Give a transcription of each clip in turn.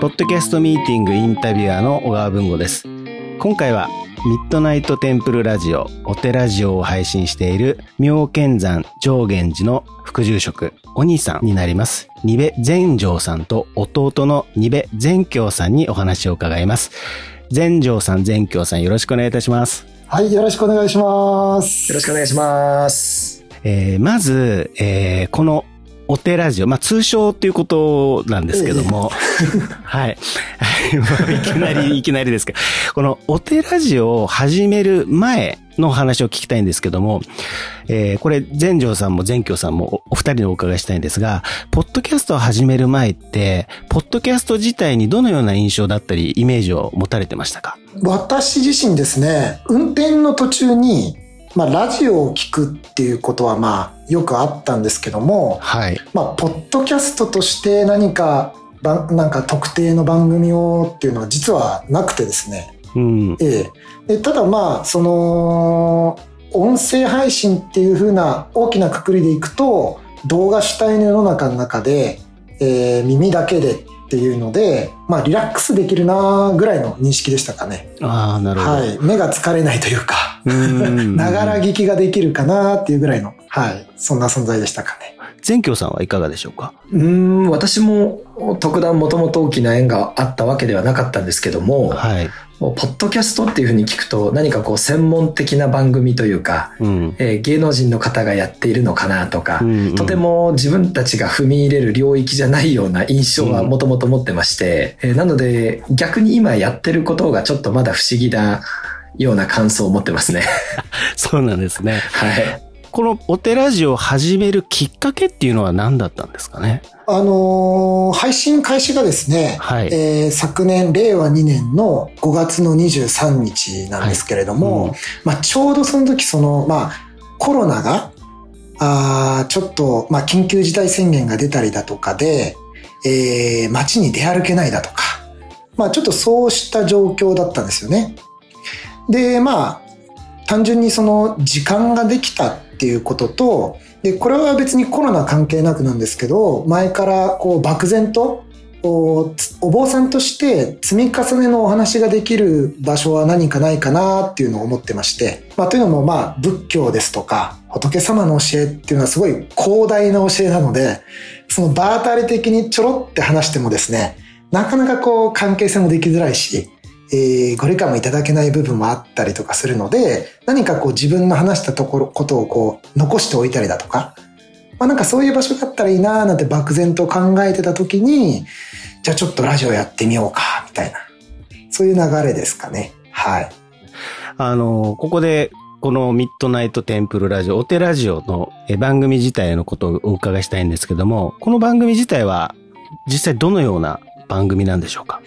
ポッドキャストミーティングインタビュアーの小川文吾です。今回はミッドナイトテンプルラジオ、お手ラジオを配信している妙見山上源寺の副住職、お兄さんになります。二部全城さんと弟の二部全京さんにお話を伺います。全城さん、全京さんよろしくお願いいたします。はい、よろしくお願いします。よろしくお願いします。えー、まず、えー、このお手ラジオ、まあ通称っていうことなんですけども、はい。いきなり、いきなりですけど、このお手ラジオを始める前の話を聞きたいんですけども、えー、これ、全城さんも全京さんもお二人にお伺いしたいんですが、ポッドキャストを始める前って、ポッドキャスト自体にどのような印象だったり、イメージを持たれてましたか？私自身ですね、運転の途中に、まあ、ラジオを聞くっていうことは、まあ、よくあったんですけども、はい。まあ、ポッドキャストとして何か、なんか特定の番組をっていうのは実はなくてですね。うん。ええ。でただまあ、その、音声配信っていうふうな大きなくくりでいくと、動画主体の世の中の中で、えー、耳だけでっていうので、まあリラックスできるなぐらいの認識でしたかね。ああ、なるほど。はい。目が疲れないというか、ながら聞きができるかなっていうぐらいの、はい。そんな存在でしたかね。全京さんはいかがでしょうか？うん、私も特段もともと大きな縁があったわけではなかったんですけども、はい。ポッドキャストっていうふうに聞くと何かこう専門的な番組というか、うん、えー、芸能人の方がやっているのかなとか、うんうん、とても自分たちが踏み入れる領域じゃないような印象はもともと持ってまして、うん、えー、なので逆に今やってることがちょっとまだ不思議なような感想を持ってますね。そうなんですね。はい。このお寺ジを始めるきっかけっていうのは何だったんですかね？あのー、配信開始がですね、はい、えー、昨年、令和2年の5月の23日なんですけれども、はいうん、まあ、ちょうどその時、その、まあ、コロナが、あちょっと、まあ、緊急事態宣言が出たりだとかで、えー、街に出歩けないだとか、まあ、ちょっとそうした状況だったんですよね。で、まあ、単純にその時間ができたっていうことと、で、これは別にコロナ関係なくなんですけど、前からこう漠然とお坊さんとして積み重ねのお話ができる場所は何かないかなっていうのを思ってまして、まあというのもまあ仏教ですとか仏様の教えっていうのはすごい広大な教えなので、その場当たり的にちょろって話してもですね、なかなかこう関係性もできづらいし、えー、ご理解もいただけない部分もあったりとかするので、何かこう自分の話したところ、ことをこう残しておいたりだとか、まあなんかそういう場所だったらいいなーなんて漠然と考えてた時に、じゃあちょっとラジオやってみようか、みたいな。そういう流れですかね。はい。あの、ここで、このミッドナイトテンプルラジオ、お手ラジオの番組自体のことをお伺いしたいんですけども、この番組自体は実際どのような番組なんでしょうか？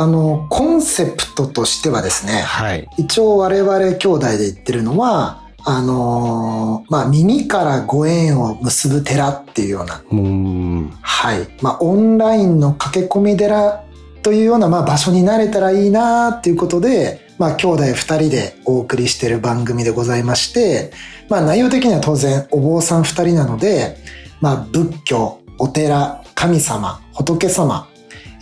あの、コンセプトとしてはですね、はい、一応我々兄弟で言ってるのは、あのー、まあ、耳からご縁を結ぶ寺っていうような、うはい。まあ、オンラインの駆け込み寺というような、まあ、場所になれたらいいなっていうことで、まあ、兄弟二人でお送りしている番組でございまして、まあ、内容的には当然お坊さん二人なので、まあ、仏教、お寺、神様、仏様、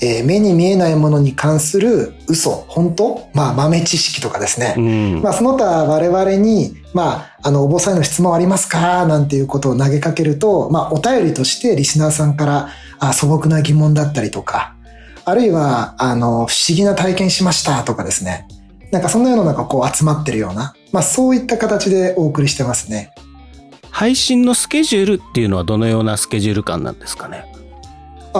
えー、目に見えないものに関する嘘、本当？まあ豆知識とかですね。うん、まあその他我々に、まあ、あの、お坊さんへの質問ありますか？なんていうことを投げかけると、まあお便りとしてリスナーさんからあ素朴な疑問だったりとか、あるいは、あの、不思議な体験しましたとかですね。なんかそんなようななんかこう集まってるような、まあそういった形でお送りしてますね。配信のスケジュールっていうのはどのようなスケジュール感なんですかね？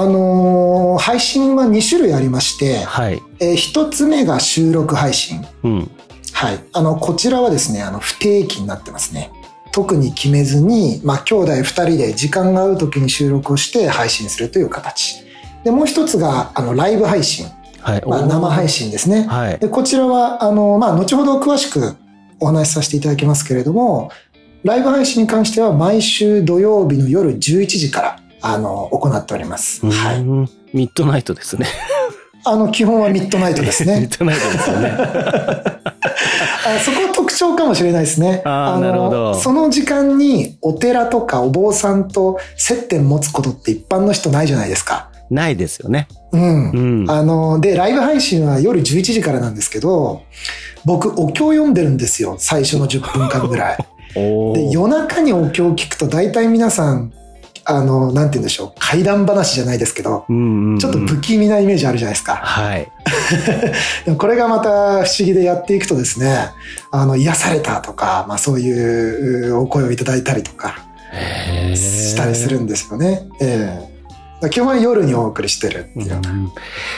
あのー、配信は2種類ありまして、はい。えー、1つ目が収録配信。うん。はい。あの、こちらはですね、あの、不定期になってますね。特に決めずに、まあ、兄弟2人で時間が合う時に収録をして配信するという形。で、もう一つが、あの、ライブ配信。はい。まあ、生配信ですね。はい。で、こちらは、あの、まあ、後ほど詳しくお話しさせていただきますけれども、ライブ配信に関しては毎週土曜日の夜11時から、あの、行っております。はい。ミッドナイトですね。あの、基本はミッドナイトですね。ミッドナイトですよね。あそこは特徴かもしれないですね。あなるほど。その時間にお寺とかお坊さんと接点持つことって一般の人ないじゃないですか。ないですよね。うん。うん、あの、で、ライブ配信は夜11時からなんですけど、僕、お経読んでるんですよ。最初の10分間ぐらい。で、夜中にお経を聞くと大体皆さん、あの、なんて言うんでしょう。怪談話じゃないですけど、うんうんうん、ちょっと不気味なイメージあるじゃないですか。はい。これがまた不思議でやっていくとですね、あの、癒されたとか、まあそういうお声をいただいたりとか、したりするんですよね。えー基本は夜にお送りしてるっていう、うん、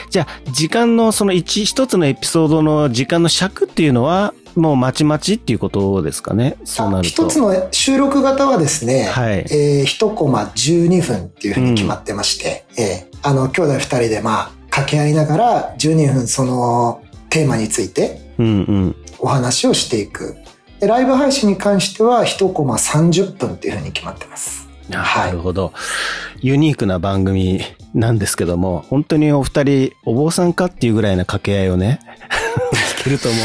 じゃあ、時間のその一、一つのエピソードの時間の尺っていうのは、もうまちまちっていうことですかね。そうなると。一つの収録型はですね、はい。えー、一コマ12分っていうふうに決まってまして、うん、えー、あの、兄弟二人でまあ、掛け合いながら12分そのテーマについて、うんうん。お話をしていく。でライブ配信に関しては一コマ30分っていうふうに決まってます。なるほど。ユニークな番組なんですけども、本当にお二人、お坊さんかっていうぐらいな掛け合いをね、聞けると思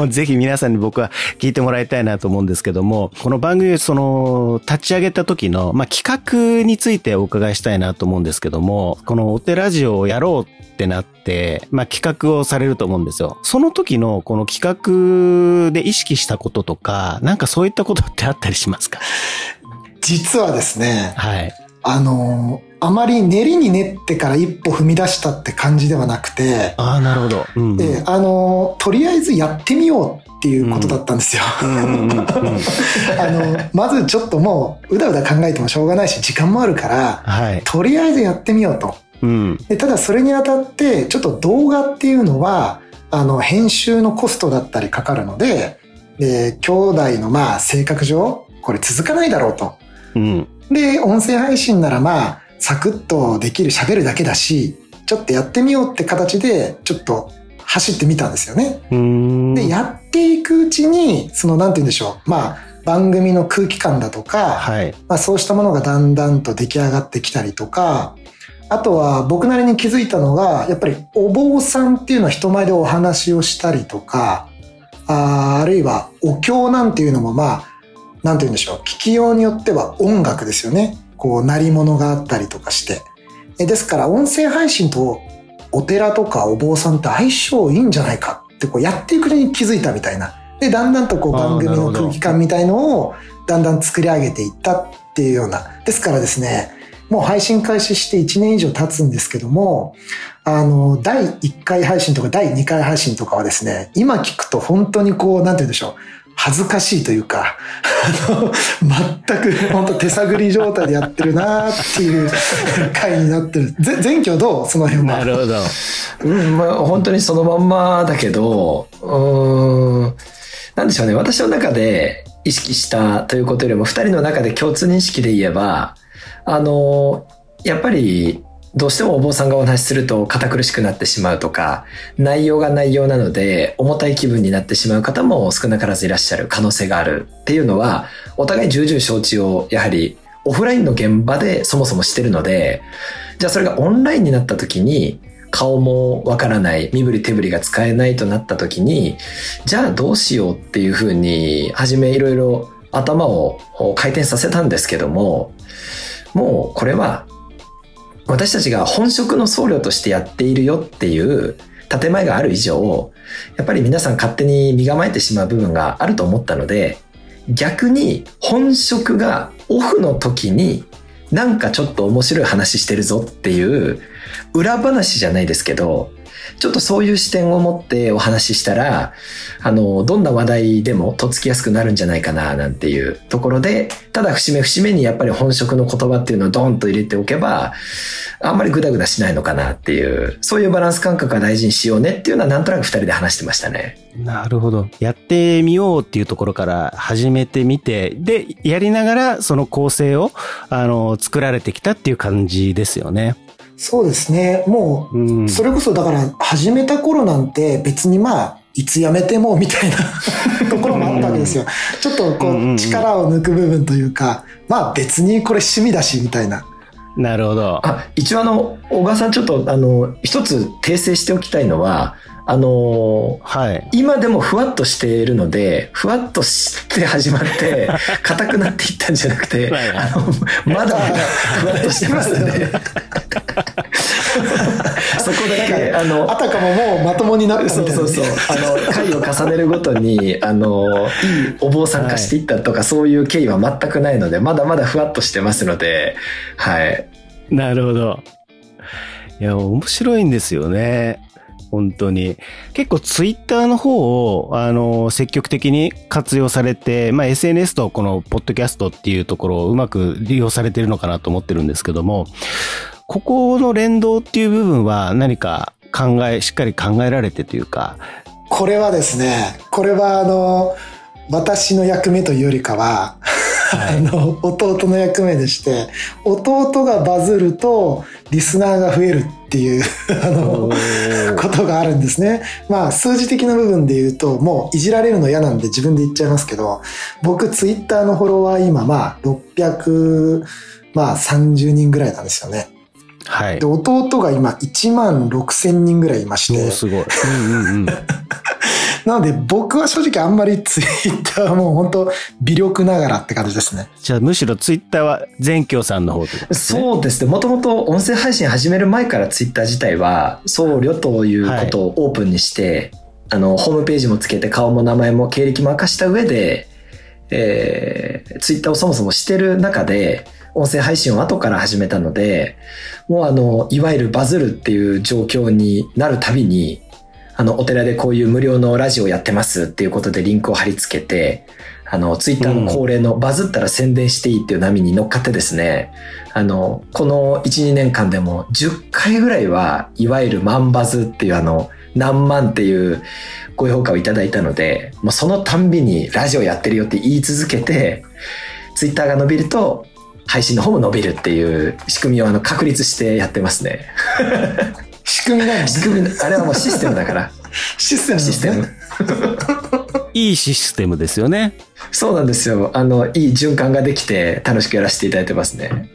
うんで、ぜひ皆さんに僕は聞いてもらいたいなと思うんですけども、この番組、その、立ち上げた時の、まあ、企画についてお伺いしたいなと思うんですけども、このお手ラジオをやろうってなって、まあ、企画をされると思うんですよ。その時のこの企画で意識したこととか、なんかそういったことってあったりしますか？実はですね、はい。あの、あまり練りに練ってから一歩踏み出したって感じではなくて、ああ、なるほど。うんうん、で、あの、とりあえずやってみようっていうことだったんですよ。あの、まずちょっともう、うだうだ考えてもしょうがないし、時間もあるから、はい、とりあえずやってみようと。うん、でただそれにあたって、ちょっと動画っていうのは、あの、編集のコストだったりかかるので、で、兄弟のまあ性格上、これ続かないだろうと。うん、で、音声配信ならまあ、サクッとできる喋るだけだし、ちょっとやってみようって形で、ちょっと走ってみたんですよね。で、やっていくうちに、その、なんて言うんでしょう。まあ、番組の空気感だとか、はい、まあ、そうしたものがだんだんと出来上がってきたりとか、あとは僕なりに気づいたのが、やっぱりお坊さんっていうのは人前でお話をしたりとか、ああるいはお経なんていうのもまあ、なんて言うんでしょう。聞きようによっては音楽ですよね。こう、鳴り物があったりとかして。ですから、音声配信とお寺とかお坊さんって相性いいんじゃないかってこうやっていくうちに気づいたみたいな。で、だんだんとこう番組の空気感みたいのをだんだん作り上げていったっていうような。ですからですね、もう配信開始して1年以上経つんですけども、あの、第1回配信とか第2回配信とかはですね、今聞くと本当にこう、なんて言うんでしょう。恥ずかしいというか、あの、全く本当手探り状態でやってるなっていう回になってる。前挙どうその辺は？なるほど。うん、まあ本当にそのまんまだけど、うん、なんでしょうね。私の中で意識したということよりも、二人の中で共通認識で言えば、あの、やっぱりどうしてもお坊さんがお話しすると堅苦しくなってしまうとか、内容が内容なので重たい気分になってしまう方も少なからずいらっしゃる可能性があるっていうのは、お互い重々承知をやはりオフラインの現場でそもそもしてるので、じゃあそれがオンラインになった時に、顔もわからない、身振り手振りが使えないとなった時に、じゃあどうしようっていうふうに、はじめいろいろ頭を回転させたんですけども、もうこれは私たちが本職の僧侶としてやっているよっていう建前がある以上、やっぱり皆さん勝手に身構えてしまう部分があると思ったので、逆に本職がオフの時になんかちょっと面白い話してるぞっていう裏話じゃないですけど、ちょっとそういう視点を持ってお話ししたら、あの、どんな話題でもとっつきやすくなるんじゃないかな、なんていうところで、ただ節目節目にやっぱり本職の言葉っていうのをドンと入れておけば、あんまりグダグダしないのかなっていう、そういうバランス感覚は大事にしようねっていうのはなんとなく二人で話してましたね。なるほど。やってみようっていうところから始めてみて、で、やりながらその構成を、あの、作られてきたっていう感じですよね。そうですね。もう、それこそだから始めた頃なんて別にまあ、いつやめてもみたいな ところもあったわけですよ。ちょっとこう、力を抜く部分というか、まあ別にこれ趣味だしみたいな。なるほど。あ、一応あの、小川さんちょっとあの、一つ訂正しておきたいのは、あのはい、今でもふわっとしているので、ふわっとして始まって、硬くなっていったんじゃなくて、あの、まだまだふわっとしてますね。そこだけ、あの、あたかももうまともになったみたいな、そうそうそう。あの、回を重ねるごとに、あの、いいお坊さん化していったとか、はい、そういう経緯は全くないので、まだまだふわっとしてますので、はい。なるほど。いや、面白いんですよね。本当に。結構ツイッターの方を、あの、積極的に活用されて、まあ SNS とこのポッドキャストっていうところをうまく利用されてるのかなと思ってるんですけども、ここの連動っていう部分は何か考え、しっかり考えられてというか。これはですね、これはあの、私の役目というよりかは、あの、弟の役目でして、弟がバズると、リスナーが増えるっていうあの、ことがあるんですね。まあ、数字的な部分で言うと、もういじられるの嫌なんで自分で言っちゃいますけど、僕、ツイッターのフォロワー今、まあ、600、まあ、30人ぐらいなんですよね。はい。で、弟が今1万6千人ぐらいいまして。すごい。うんうんうん。なので僕は正直あんまりツイッターはもう本当微力ながらって感じですね。じゃあむしろツイッターは全京さんの方で、ね、そうですね。もともと音声配信始める前からツイッター自体は僧侶ということをオープンにして、はい、あの、ホームページもつけて顔も名前も経歴も明かした上で、えー、ツイッターをそもそもしてる中で、音声配信を後から始めたので、もうあの、いわゆるバズるっていう状況になるたびに、あの、お寺でこういう無料のラジオやってますっていうことでリンクを貼り付けて、あの、ツイッターの恒例のバズったら宣伝していいっていう波に乗っかってですね、あの、この1、2年間でも10回ぐらいは、いわゆる万バズっていうあの、何万っていうご評価をいただいたので、もうそのたんびにラジオやってるよって言い続けて、ツイッターが伸びると、配信の方も伸びるっていう仕組みをあの確立してやってますね。仕組みなん仕組み、あれはもうシステムだから。システム、システム。いいシステムですよね。そうなんですよ。あの、いい循環ができて楽しくやらせていただいてますね。